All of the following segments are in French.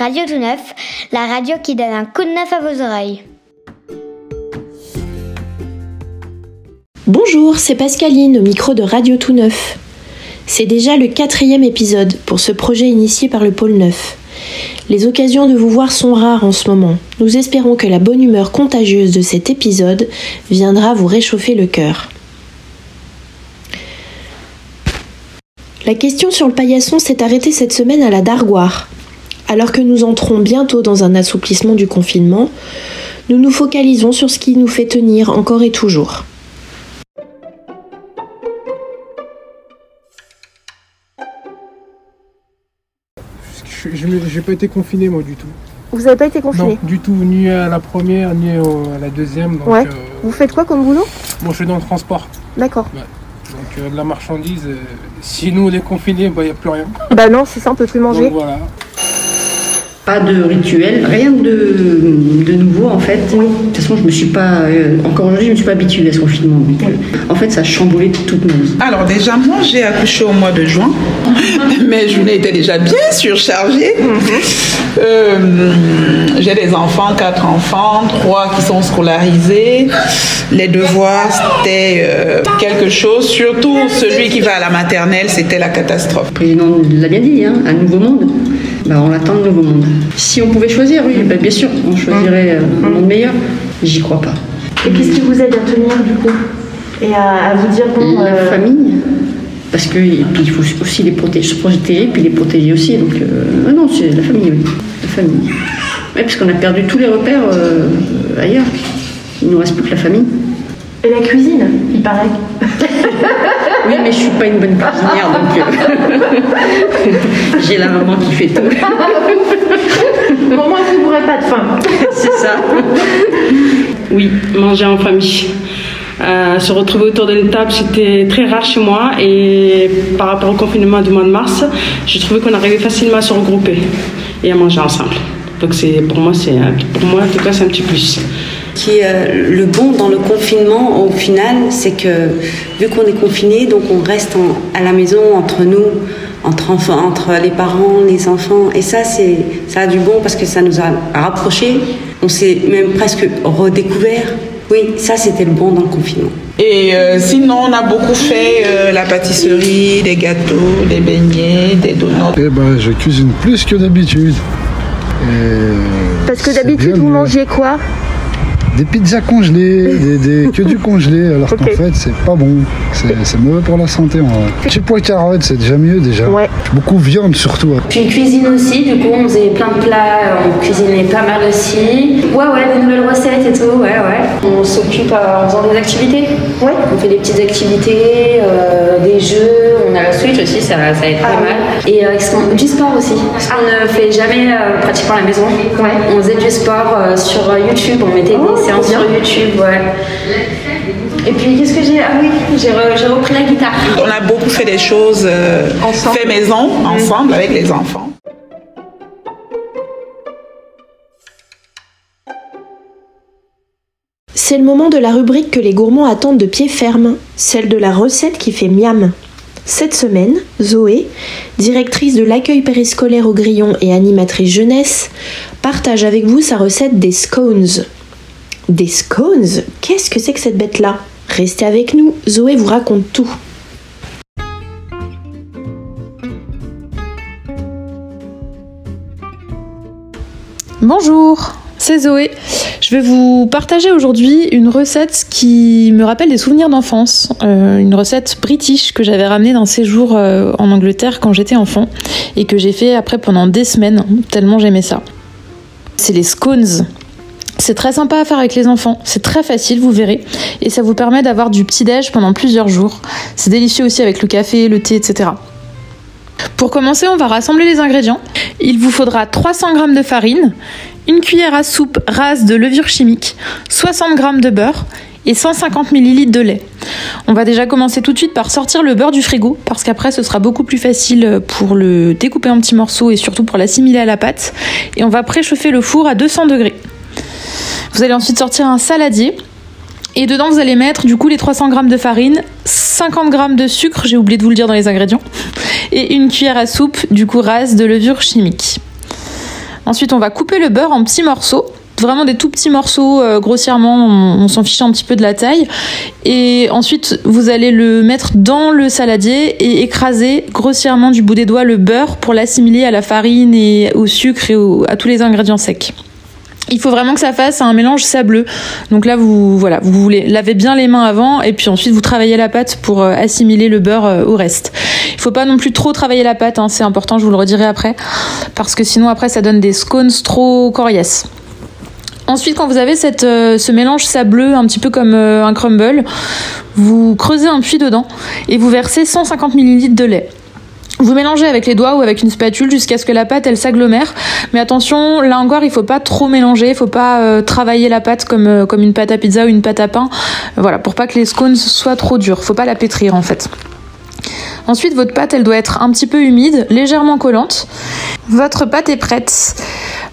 Radio Tout Neuf, la radio qui donne un coup de neuf à vos oreilles. Bonjour, c'est Pascaline au micro de Radio Tout Neuf. C'est déjà le quatrième épisode pour ce projet initié par le Pôle Neuf. Les occasions de vous voir sont rares en ce moment. Nous espérons que la bonne humeur contagieuse de cet épisode viendra vous réchauffer le cœur. La question sur le paillasson s'est arrêtée cette semaine à la Dargoire. Alors que nous entrons bientôt dans un assouplissement du confinement, nous nous focalisons sur ce qui nous fait tenir encore et toujours. Je n'ai pas été confiné moi du tout. Vous n'avez pas été confiné Non, du tout, ni à la première, ni à la deuxième. Donc, ouais. euh, Vous faites quoi comme boulot Moi je suis dans le transport. D'accord. Ouais. Donc euh, de la marchandise, euh, si nous on est confinés, il bah, n'y a plus rien. Bah non, c'est ça, on peut plus manger. Donc voilà. Pas de rituel, rien de, de nouveau en fait. De toute façon, je me suis pas, euh, encore aujourd'hui, je me suis pas habituée à ce confinement. Donc, euh, en fait, ça a chamboulé toute ma vie. Alors déjà, moi j'ai accouché au mois de juin. Mes journées étaient déjà bien surchargées. Euh, j'ai des enfants, quatre enfants, trois qui sont scolarisés. Les devoirs, c'était euh, quelque chose. Surtout celui qui va à la maternelle, c'était la catastrophe. Le président l'a bien dit, hein, un nouveau monde. Bah, on attend le nouveau monde. Si on pouvait choisir, oui, bah, bien sûr, on choisirait euh, un monde meilleur. J'y crois pas. Et qu'est-ce qui vous aide à tenir du coup Et à, à vous dire bon. La euh, famille, parce que et puis il faut aussi les protéger, se protéger, puis les protéger aussi. Donc euh, ah non, c'est la famille, oui, la famille. Oui, parce qu'on a perdu tous les repères euh, ailleurs. Il nous reste plus que la famille. Et la cuisine, il paraît. Oui, mais je suis pas une bonne cuisinière, donc euh, j'ai la maman qui fait tout. Pour moi, vous n'aurez pas de faim. C'est ça. Oui, manger en famille. Euh, se retrouver autour d'une table, c'était très rare chez moi et par rapport au confinement du mois de mars, j'ai trouvé qu'on arrivait facilement à se regrouper et à manger ensemble. Donc c'est pour moi, c'est pour moi en tout cas c'est un petit plus. Qui est euh, le bon dans le confinement au final, c'est que vu qu'on est confiné, donc on reste en- à la maison entre nous, entre enfants, entre les parents, les enfants, et ça c'est ça a du bon parce que ça nous a rapprochés. On s'est même presque redécouvert. Oui, ça c'était le bon dans le confinement. Et euh, sinon, on a beaucoup fait euh, la pâtisserie, des gâteaux, des beignets, des donuts. Eh ben, je cuisine plus que d'habitude. Parce que d'habitude, vous mangez quoi? Des pizzas congelées, des, des- que du congelé, alors qu'en fait, c'est pas bon. C'est mauvais pour la santé, en vrai. Petit pois carottes, c'est déjà mieux, déjà. Ouais. Beaucoup de viande, surtout. Puis cuisine aussi, du coup on faisait plein de plats, on cuisinait pas mal aussi. Ouais ouais, des nouvelles recettes et tout, ouais ouais. On s'occupe en faisant des activités. Ouais. On fait des petites activités, euh, des jeux, on a la Switch aussi, ça, ça aide pas mal. Et euh, du sport aussi, qu'on ne fait jamais euh, pratiquement à la maison. Ouais. On faisait du sport euh, sur YouTube, on mettait des séances sur YouTube, ouais. Et puis qu'est-ce que j'ai? Ah oui, j'ai re- j'ai repris la guitare. On a beaucoup fait des choses euh, Ensemble. fait maison, ensemble, avec les enfants. C'est le moment de la rubrique que les gourmands attendent de pied ferme, celle de la recette qui fait miam. Cette semaine, Zoé, directrice de l'accueil périscolaire au Grillon et animatrice jeunesse, partage avec vous sa recette des scones. Des scones Qu'est-ce que c'est que cette bête-là? Restez avec nous, Zoé vous raconte tout. Bonjour, c'est Zoé. Je vais vous partager aujourd'hui une recette qui me rappelle des souvenirs d'enfance. Euh, une recette british que j'avais ramenée d'un séjour euh, en Angleterre quand j'étais enfant et que j'ai fait après pendant des semaines, tellement j'aimais ça. C'est les scones. C'est très sympa à faire avec les enfants, c'est très facile, vous verrez, et ça vous permet d'avoir du petit-déj pendant plusieurs jours. C'est délicieux aussi avec le café, le thé, etc. Pour commencer, on va rassembler les ingrédients. Il vous faudra 300 g de farine, une cuillère à soupe rase de levure chimique, 60 g de beurre et 150 ml de lait. On va déjà commencer tout de suite par sortir le beurre du frigo parce qu'après ce sera beaucoup plus facile pour le découper en petits morceaux et surtout pour l'assimiler à la pâte. Et on va préchauffer le four à 200 degrés. Vous allez ensuite sortir un saladier et dedans, vous allez mettre du coup les 300 g de farine, 50 g de sucre, j'ai oublié de vous le dire dans les ingrédients, et une cuillère à soupe du coup rase de levure chimique. Ensuite, on va couper le beurre en petits morceaux vraiment des tout petits morceaux euh, grossièrement, on, s'en fiche un petit peu de la taille. Et ensuite, vous allez le mettre dans le saladier et écraser grossièrement du bout des doigts le beurre pour l'assimiler à la farine et au sucre et à tous les ingrédients secs. Il faut vraiment que ça fasse un mélange sableux. Donc là, vous voilà, vous laver bien les mains avant et puis ensuite vous travaillez la pâte pour euh, assimiler le beurre euh, au reste. Il faut pas non plus trop travailler la pâte, hein, c'est important, je vous le redirai après, parce que sinon après ça donne des scones trop coriaces. Ensuite, quand vous avez euh, ce mélange sableux, un petit peu comme un crumble, vous creusez un puits dedans et vous versez 150 ml de lait. Vous mélangez avec les doigts ou avec une spatule jusqu'à ce que la pâte elle s'agglomère. Mais attention, là encore, il faut pas trop mélanger, il faut pas euh, travailler la pâte comme, euh, comme une pâte à pizza ou une pâte à pain. Voilà, pour pas que les scones soient trop durs. Faut pas la pétrir en fait. Ensuite, votre pâte, elle doit être un petit peu humide, légèrement collante. Votre pâte est prête.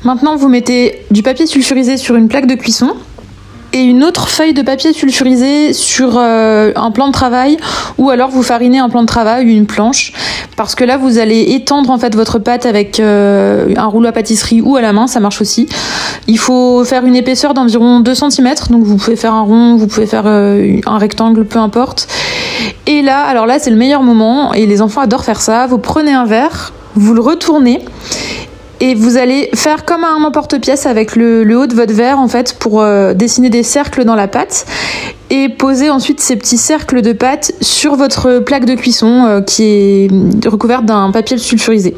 Maintenant, vous mettez du papier sulfurisé sur une plaque de cuisson et une autre feuille de papier sulfurisé sur euh, un plan de travail ou alors vous farinez un plan de travail ou une planche parce que là vous allez étendre en fait votre pâte avec euh, un rouleau à pâtisserie ou à la main ça marche aussi. Il faut faire une épaisseur d'environ 2 cm donc vous pouvez faire un rond vous pouvez faire euh, un rectangle peu importe. Et là alors là c'est le meilleur moment et les enfants adorent faire ça. Vous prenez un verre vous le retournez et vous allez faire comme un emporte-pièce avec le, haut de votre verre en fait pour euh, dessiner des cercles dans la pâte et poser ensuite ces petits cercles de pâte sur votre plaque de cuisson euh, qui est recouverte d'un papier sulfurisé.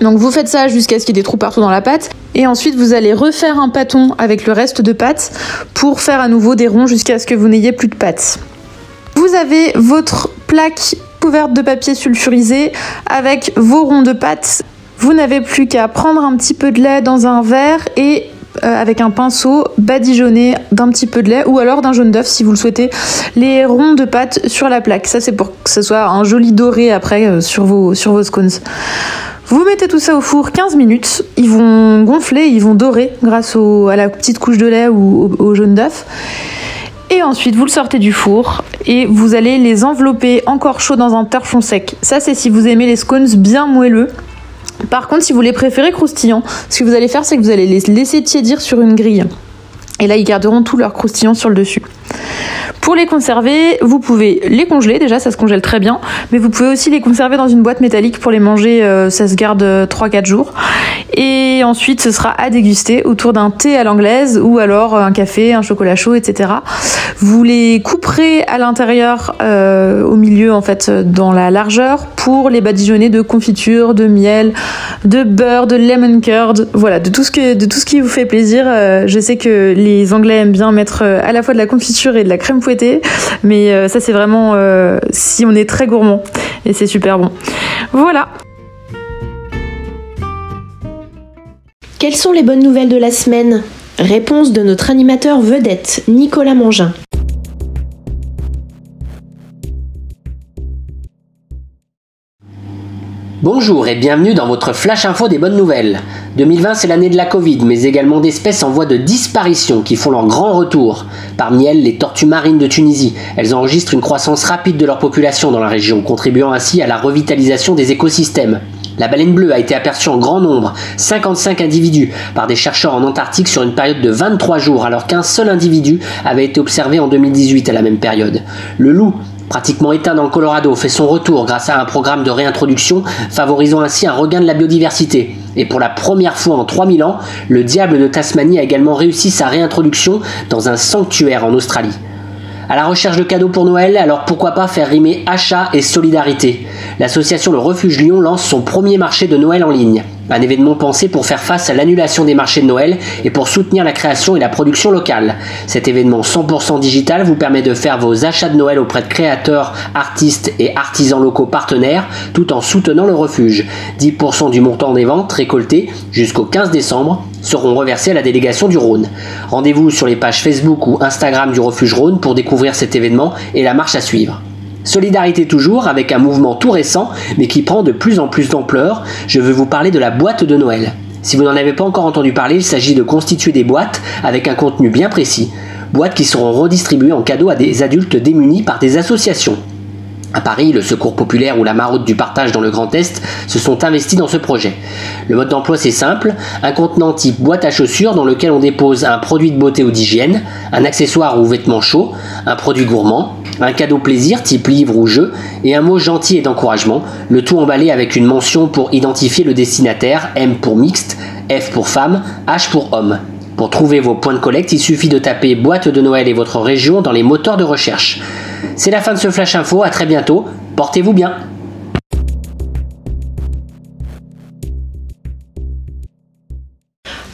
Donc vous faites ça jusqu'à ce qu'il y ait des trous partout dans la pâte et ensuite vous allez refaire un pâton avec le reste de pâte pour faire à nouveau des ronds jusqu'à ce que vous n'ayez plus de pâte. Vous avez votre plaque couverte de papier sulfurisé avec vos ronds de pâte vous n'avez plus qu'à prendre un petit peu de lait dans un verre et euh, avec un pinceau badigeonner d'un petit peu de lait ou alors d'un jaune d'œuf si vous le souhaitez les ronds de pâte sur la plaque. Ça c'est pour que ce soit un joli doré après euh, sur, vos, sur vos scones. Vous mettez tout ça au four 15 minutes, ils vont gonfler, ils vont dorer grâce à la petite couche de lait ou au, au jaune d'œuf. Et ensuite, vous le sortez du four et vous allez les envelopper encore chaud dans un torchon sec. Ça, c'est si vous aimez les scones bien moelleux. Par contre, si vous les préférez croustillants, ce que vous allez faire, c'est que vous allez les laisser tiédir sur une grille. Et là, ils garderont tout leur croustillant sur le dessus. Pour les conserver, vous pouvez les congeler, déjà ça se congèle très bien, mais vous pouvez aussi les conserver dans une boîte métallique pour les manger, euh, ça se garde 3-4 jours. Et ensuite, ce sera à déguster autour d'un thé à l'anglaise ou alors un café, un chocolat chaud, etc. Vous les couperez à l'intérieur, euh, au milieu en fait, dans la largeur pour les badigeonner de confiture, de miel, de beurre, de lemon curd, voilà, de tout ce, que, de tout ce qui vous fait plaisir. Euh, je sais que les Anglais aiment bien mettre à la fois de la confiture et de la crème fouettée mais euh, ça, c'est vraiment euh, si on est très gourmand. Et c'est super bon. Voilà. Quelles sont les bonnes nouvelles de la semaine? Réponse de notre animateur vedette, Nicolas Mangin. Bonjour et bienvenue dans votre flash info des bonnes nouvelles. 2020 c'est l'année de la Covid, mais également d'espèces en voie de disparition qui font leur grand retour. Parmi elles, les tortues marines de Tunisie. Elles enregistrent une croissance rapide de leur population dans la région, contribuant ainsi à la revitalisation des écosystèmes. La baleine bleue a été aperçue en grand nombre, 55 individus, par des chercheurs en Antarctique sur une période de 23 jours, alors qu'un seul individu avait été observé en 2018 à la même période. Le loup pratiquement éteint dans le Colorado, fait son retour grâce à un programme de réintroduction favorisant ainsi un regain de la biodiversité. Et pour la première fois en 3000 ans, le diable de Tasmanie a également réussi sa réintroduction dans un sanctuaire en Australie. À la recherche de cadeaux pour Noël, alors pourquoi pas faire rimer achat et solidarité? L'association Le Refuge Lyon lance son premier marché de Noël en ligne. Un événement pensé pour faire face à l'annulation des marchés de Noël et pour soutenir la création et la production locale. Cet événement 100% digital vous permet de faire vos achats de Noël auprès de créateurs, artistes et artisans locaux partenaires tout en soutenant le refuge. 10% du montant des ventes récoltées jusqu'au 15 décembre seront reversés à la délégation du Rhône. Rendez-vous sur les pages Facebook ou Instagram du refuge Rhône pour découvrir cet événement et la marche à suivre. Solidarité toujours, avec un mouvement tout récent, mais qui prend de plus en plus d'ampleur, je veux vous parler de la boîte de Noël. Si vous n'en avez pas encore entendu parler, il s'agit de constituer des boîtes avec un contenu bien précis, boîtes qui seront redistribuées en cadeau à des adultes démunis par des associations. À Paris, le Secours populaire ou la Maraude du partage dans le Grand Est se sont investis dans ce projet. Le mode d'emploi c'est simple, un contenant type boîte à chaussures dans lequel on dépose un produit de beauté ou d'hygiène, un accessoire ou vêtement chaud, un produit gourmand, un cadeau plaisir type livre ou jeu et un mot gentil et d'encouragement, le tout emballé avec une mention pour identifier le destinataire, M pour mixte, F pour femme, H pour homme. Pour trouver vos points de collecte, il suffit de taper boîte de Noël et votre région dans les moteurs de recherche. C'est la fin de ce Flash Info, à très bientôt, portez-vous bien.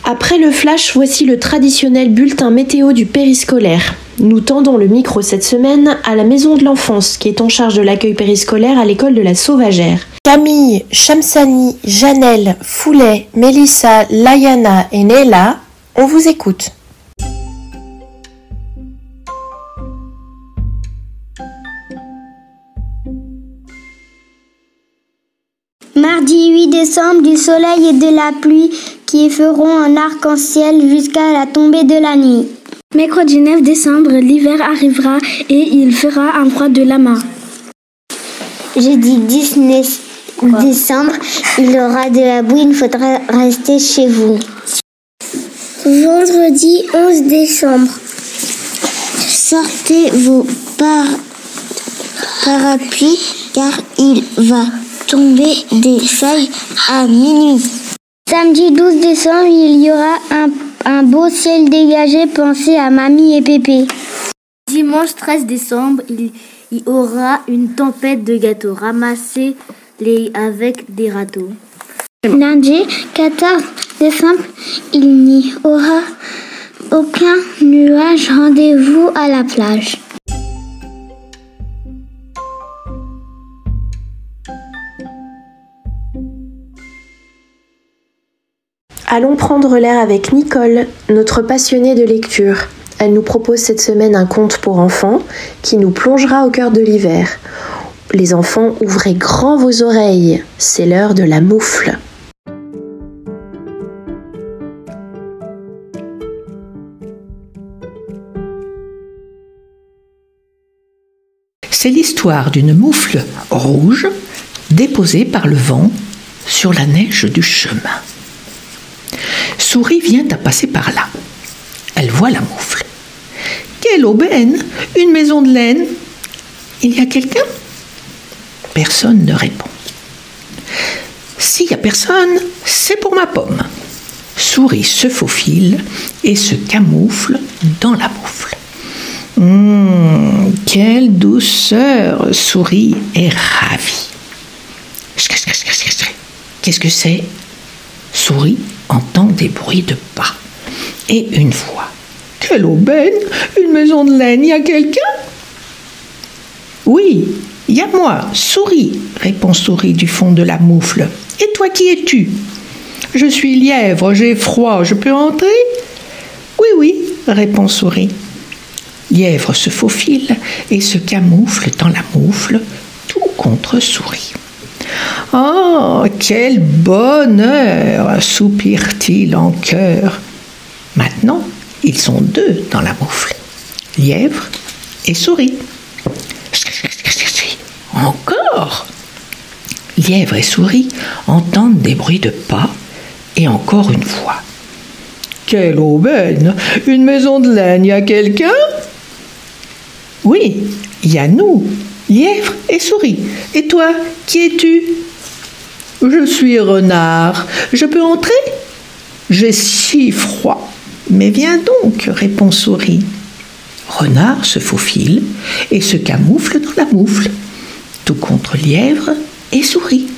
Après le flash, voici le traditionnel bulletin météo du périscolaire. Nous tendons le micro cette semaine à la maison de l'enfance qui est en charge de l'accueil périscolaire à l'école de la Sauvagère. Camille, Shamsani, Janelle, Foulet, Mélissa, Layana et Nella, on vous écoute. Mardi 8 décembre, du soleil et de la pluie qui feront un arc-en-ciel jusqu'à la tombée de la nuit. Mercredi 9 décembre, l'hiver arrivera et il fera un froid de lama. Jeudi 10 décembre, il y aura de la boue, il faudra rester chez vous. Vendredi 11 décembre, sortez vos par parapluies car il va tomber des feuilles à minuit. Samedi 12 décembre, il y aura un, un beau ciel dégagé. Pensez à mamie et pépé. Dimanche 13 décembre, il y aura une tempête de gâteaux. Ramassez-les avec des râteaux. Lundi 14 décembre, il n'y aura aucun nuage. Rendez-vous à la plage. Allons prendre l'air avec Nicole, notre passionnée de lecture. Elle nous propose cette semaine un conte pour enfants qui nous plongera au cœur de l'hiver. Les enfants, ouvrez grand vos oreilles, c'est l'heure de la moufle. C'est l'histoire d'une moufle rouge déposée par le vent sur la neige du chemin. Souris vient à passer par là. Elle voit la moufle. Quelle aubaine Une maison de laine Il y a quelqu'un? Personne ne répond. S'il n'y a personne, c'est pour ma pomme. Souris se faufile et se camoufle dans la moufle. Hum, quelle douceur Souris est ravie. Qu'est-ce que c'est? Souris entend des bruits de pas. Et une voix. Quelle aubaine Une maison de laine, y a quelqu'un? Oui, y a moi, Souris, répond Souris du fond de la moufle. Et toi, qui es-tu? Je suis lièvre, j'ai froid, je peux entrer? Oui, oui, répond Souris. Lièvre se faufile et se camoufle dans la moufle, tout contre Souris. Oh, quel bonheur soupire-t-il en chœur. Maintenant, ils sont deux dans la moufle, lièvre et souris. Encore Lièvre et souris entendent des bruits de pas et encore une fois. Quelle aubaine Une maison de laine, y a quelqu'un? Oui, y a nous, lièvre et souris. Et toi, qui es-tu? Je suis renard. Je peux entrer? J'ai si froid. Mais viens donc, répond souris. Renard se faufile et se camoufle dans la moufle, tout contre lièvre et souris.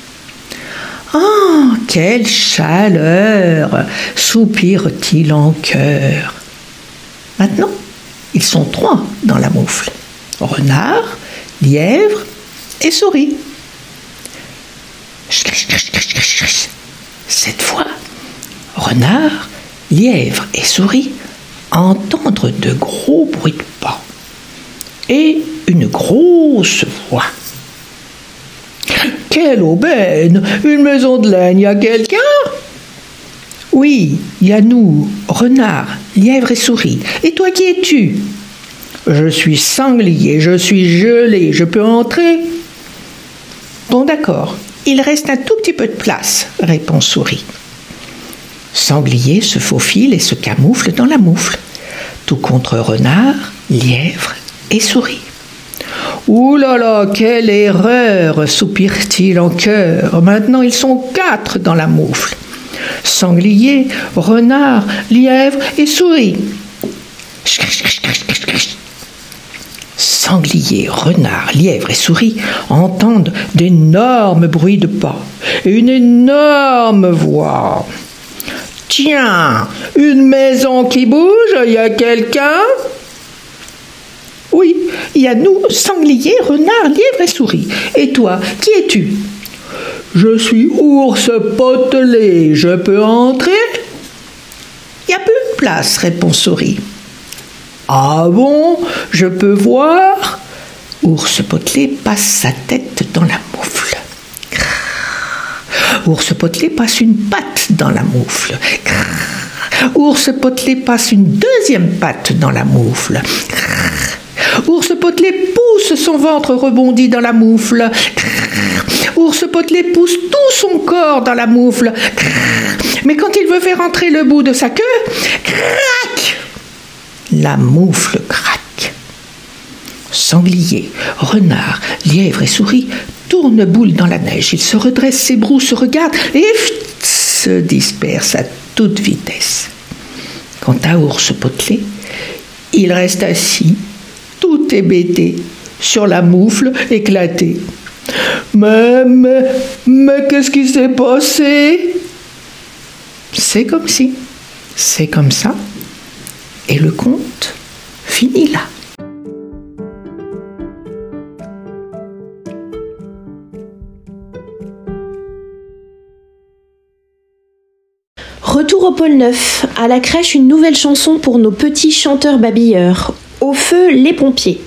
Oh, quelle chaleur soupire-t-il en chœur. Maintenant, ils sont trois dans la moufle. Renard, lièvre et souris. Cette fois, renard, lièvre et souris entendent de gros bruits de pas et une grosse voix. Quelle aubaine Une maison de laine, y a quelqu'un? Oui, y a nous, renard, lièvre et souris. Et toi qui es-tu? Je suis sanglier, je suis gelé, je peux entrer Bon d'accord, il reste un tout petit peu de place, répond Souris. Sanglier se faufile et se camoufle dans la moufle, tout contre renard, lièvre et souris. Ouh là là, quelle erreur soupire-t-il en chœur. Maintenant ils sont quatre dans la moufle. Sanglier, renard, lièvre et souris. Sanglier, renard, lièvre et souris entendent d'énormes bruits de pas et une énorme voix. Tiens, une maison qui bouge, il y a quelqu'un? Oui, il y a nous, sanglier, renard, lièvre et souris. Et toi, qui es-tu? Je suis ours potelé, je peux entrer? Il n'y a plus de place, répond souris. Ah bon Je peux voir? Ours potelé passe sa tête dans la moufle. Ours potelé passe une patte dans la moufle. Ours potelé passe une deuxième patte dans la moufle. Ours potelé pousse son ventre rebondi dans la moufle. Ours potelé pousse tout son corps dans la moufle. Mais quand il veut faire entrer le bout de sa queue, crac La moufle craque. Sanglier, renard, lièvre et souris tournent boule dans la neige. Ils se redressent, s'ébrouent, se regardent et se dispersent à toute vitesse. Quant à Ours Potelé, il reste assis, tout hébété, sur la moufle éclatée. Mais, mais, mais qu'est-ce qui s'est passé? C'est comme si, c'est comme ça, et le conte finit là. Retour au pôle Neuf, à la crèche une nouvelle chanson pour nos petits chanteurs babilleurs. Au feu les pompiers.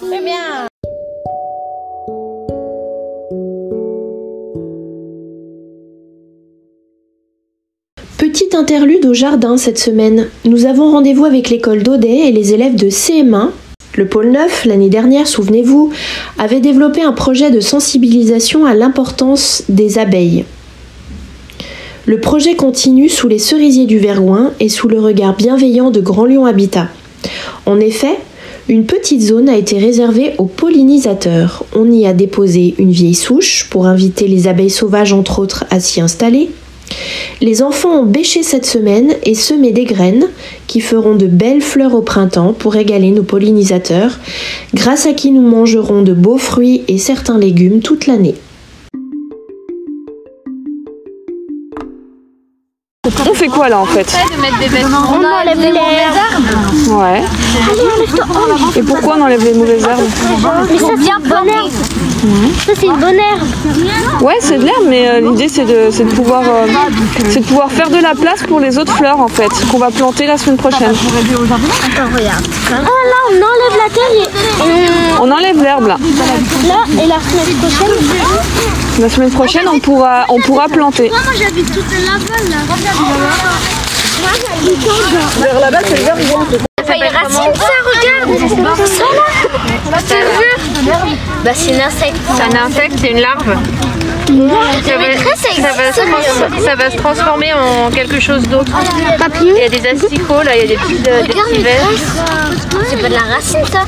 Très bien. Petit interlude au jardin cette semaine. Nous avons rendez-vous avec l'école d'Audet et les élèves de CM1. Le pôle 9, l'année dernière, souvenez-vous, avait développé un projet de sensibilisation à l'importance des abeilles. Le projet continue sous les cerisiers du Vergoin et sous le regard bienveillant de Grand Lion Habitat. En effet, une petite zone a été réservée aux pollinisateurs. On y a déposé une vieille souche pour inviter les abeilles sauvages, entre autres, à s'y installer. Les enfants ont bêché cette semaine et semé des graines qui feront de belles fleurs au printemps pour régaler nos pollinisateurs, grâce à qui nous mangerons de beaux fruits et certains légumes toute l'année. Fait quoi là en fait On enlève les mauvaises herbes. Ouais. Et pourquoi on enlève les mauvaises herbes Mais ça, c'est une bonne herbe. Ça, c'est une bonne herbe. Ouais, c'est de l'herbe, mais euh, l'idée c'est de, c'est de pouvoir, euh, c'est de pouvoir faire de la place pour les autres fleurs en fait, qu'on va planter la semaine prochaine. Attends, regarde. Ah, là, on enlève la terre et- On enlève l'herbe là. Là, et la semaine prochaine. La semaine prochaine, on pourra, on pourra planter. Moi, j'habite toute là-bas, là. Vers là-bas, c'est le verre Ça les racines, ça, regarde. Ça, là. Je te jure. Bah, c'est un insecte. C'est un insecte, c'est une larve. Ça va, ça, va se trans- ça va se transformer en quelque chose d'autre. Il y a des asticots, là, il y a des petits, euh, des petits vers. C'est pas de la racine, ça.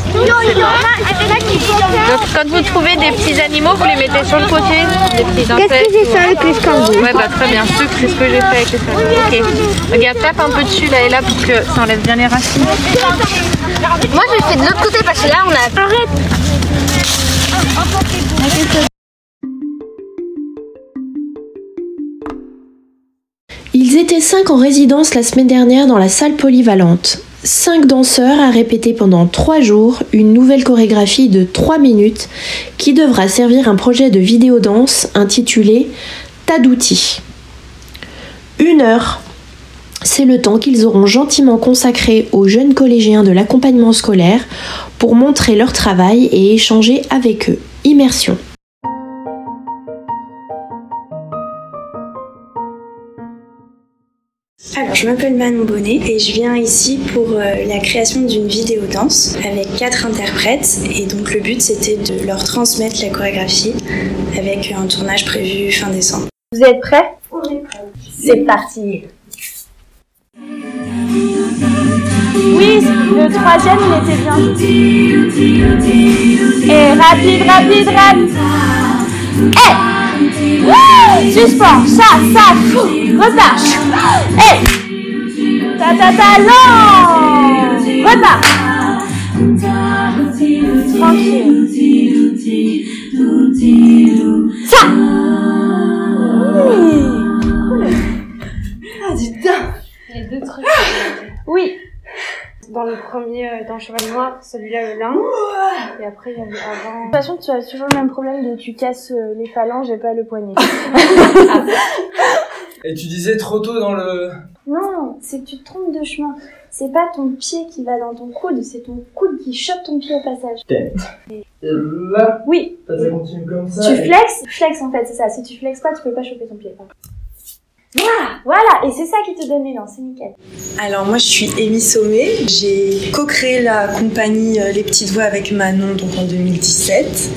Donc quand vous trouvez des petits animaux, vous les mettez sur le côté, des petits insectes. Qu'est-ce que j'ai fait avec les scarabées Ouais, bah très bien, c'est ce que j'ai fait avec les. Ok. Regarde, tape un peu dessus là et là pour que ça enlève bien les racines. Moi, je le fais de l'autre côté parce que là, on a. Arrête. Ils étaient cinq en résidence la semaine dernière dans la salle polyvalente. Cinq danseurs à répéter pendant trois jours une nouvelle chorégraphie de trois minutes qui devra servir un projet de vidéo danse intitulé Tas d'outils. Une heure, c'est le temps qu'ils auront gentiment consacré aux jeunes collégiens de l'accompagnement scolaire pour montrer leur travail et échanger avec eux. Immersion. Je m'appelle Manon Bonnet et je viens ici pour euh, la création d'une vidéo danse avec quatre interprètes. Et donc, le but c'était de leur transmettre la chorégraphie avec un tournage prévu fin décembre. Vous êtes prêts? On est prêts. C'est parti. Oui, le troisième, il était bien. Et rapide, rapide, rapide. Eh Wouh Suspens, ça, ça, fou, repars. Eh Ta ta ta, non Repars. Tranquille. Ça Oui. Ah, donc Il y a deux trucs. Oui. Dans le premier, euh, dans Cheval Noir, celui-là, le lin. Et après, il y avait avant. De toute façon, tu as toujours le même problème de tu casses euh, les phalanges et pas le poignet. Et tu disais trop tôt dans le. Non, c'est que tu te trompes de chemin. C'est pas ton pied qui va dans ton coude, c'est ton coude qui chope ton pied au passage. Tête. Et là Oui. Ça continue comme ça. Tu et- flexes, flex en fait, c'est ça. Si tu flexes pas, tu peux pas choper ton pied. Voilà, voilà, et c'est ça qui te donne l'élan, c'est nickel. Alors moi je suis Amy Sommet, j'ai co-créé la compagnie euh, Les Petites Voix avec Manon donc en 2017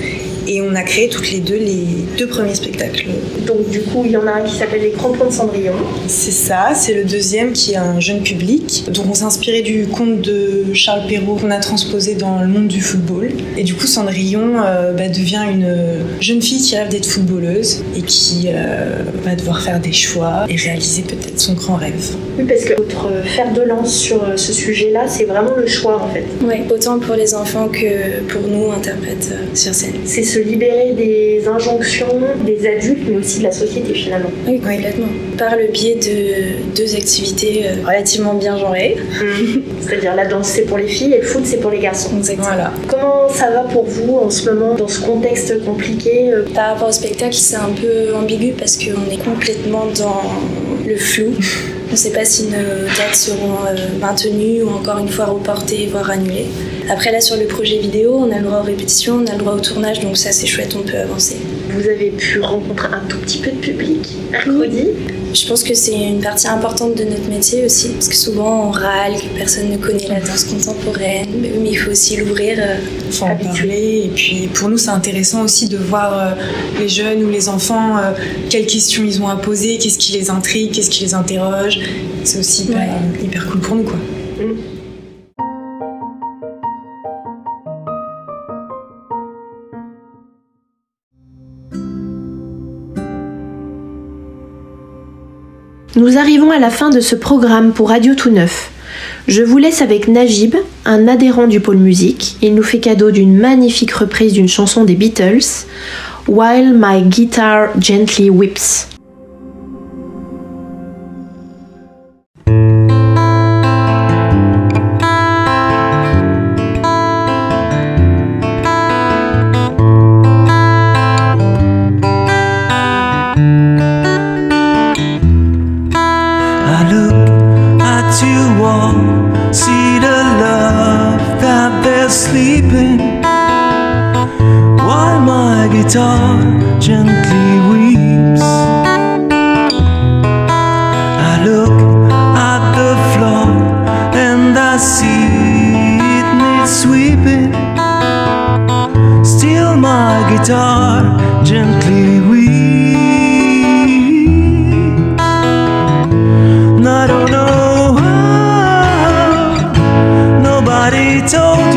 et on a créé toutes les deux les deux premiers spectacles. Donc du coup il y en a un qui s'appelle Les Crampons de Cendrillon. C'est ça, c'est le deuxième qui est un jeune public. Donc on s'est inspiré du conte de Charles Perrault qu'on a transposé dans le monde du football. Et du coup Cendrillon euh, bah, devient une jeune fille qui rêve d'être footballeuse et qui euh, va devoir faire des choix et réaliser peut-être son grand rêve. Oui, parce que votre fer de lance sur euh, ce sujet-là, c'est vraiment le choix en fait. Ouais, autant pour les enfants que pour nous, interprètes euh, sur scène. C'est se libérer des injonctions des adultes, mais aussi de la société finalement. Oui, complètement. Par le biais de deux activités euh, relativement bien genrées. C'est-à-dire la danse c'est pour les filles et le foot c'est pour les garçons. Exactement. Voilà. Comment ça va pour vous en ce moment dans ce contexte compliqué euh, Par rapport au spectacle, c'est un peu ambigu parce qu'on est complètement dans le flou. On ne sait pas si nos dates seront euh, maintenues ou encore une fois reportées, voire annulées. Après, là, sur le projet vidéo, on a le droit aux répétitions, on a le droit au tournage, donc ça, c'est chouette, on peut avancer. Vous avez pu rencontrer un tout petit peu de public mercredi Je pense que c'est une partie importante de notre métier aussi, parce que souvent on râle que personne ne connaît la danse contemporaine, mais il faut aussi l'ouvrir. euh, faut en parler. Et puis pour nous, c'est intéressant aussi de voir euh, les jeunes ou les enfants, euh, quelles questions ils ont à poser, qu'est-ce qui les intrigue, qu'est-ce qui les interroge. C'est aussi hyper, hyper cool pour nous, quoi. Nous arrivons à la fin de ce programme pour Radio Tout Neuf. Je vous laisse avec Najib, un adhérent du pôle musique. Il nous fait cadeau d'une magnifique reprise d'une chanson des Beatles, While My Guitar Gently Whips. Told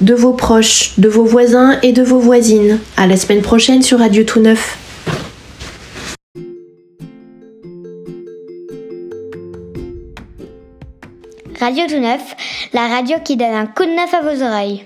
de vos proches, de vos voisins et de vos voisines. À la semaine prochaine sur Radio Tout Neuf. Radio Tout Neuf, la radio qui donne un coup de neuf à vos oreilles.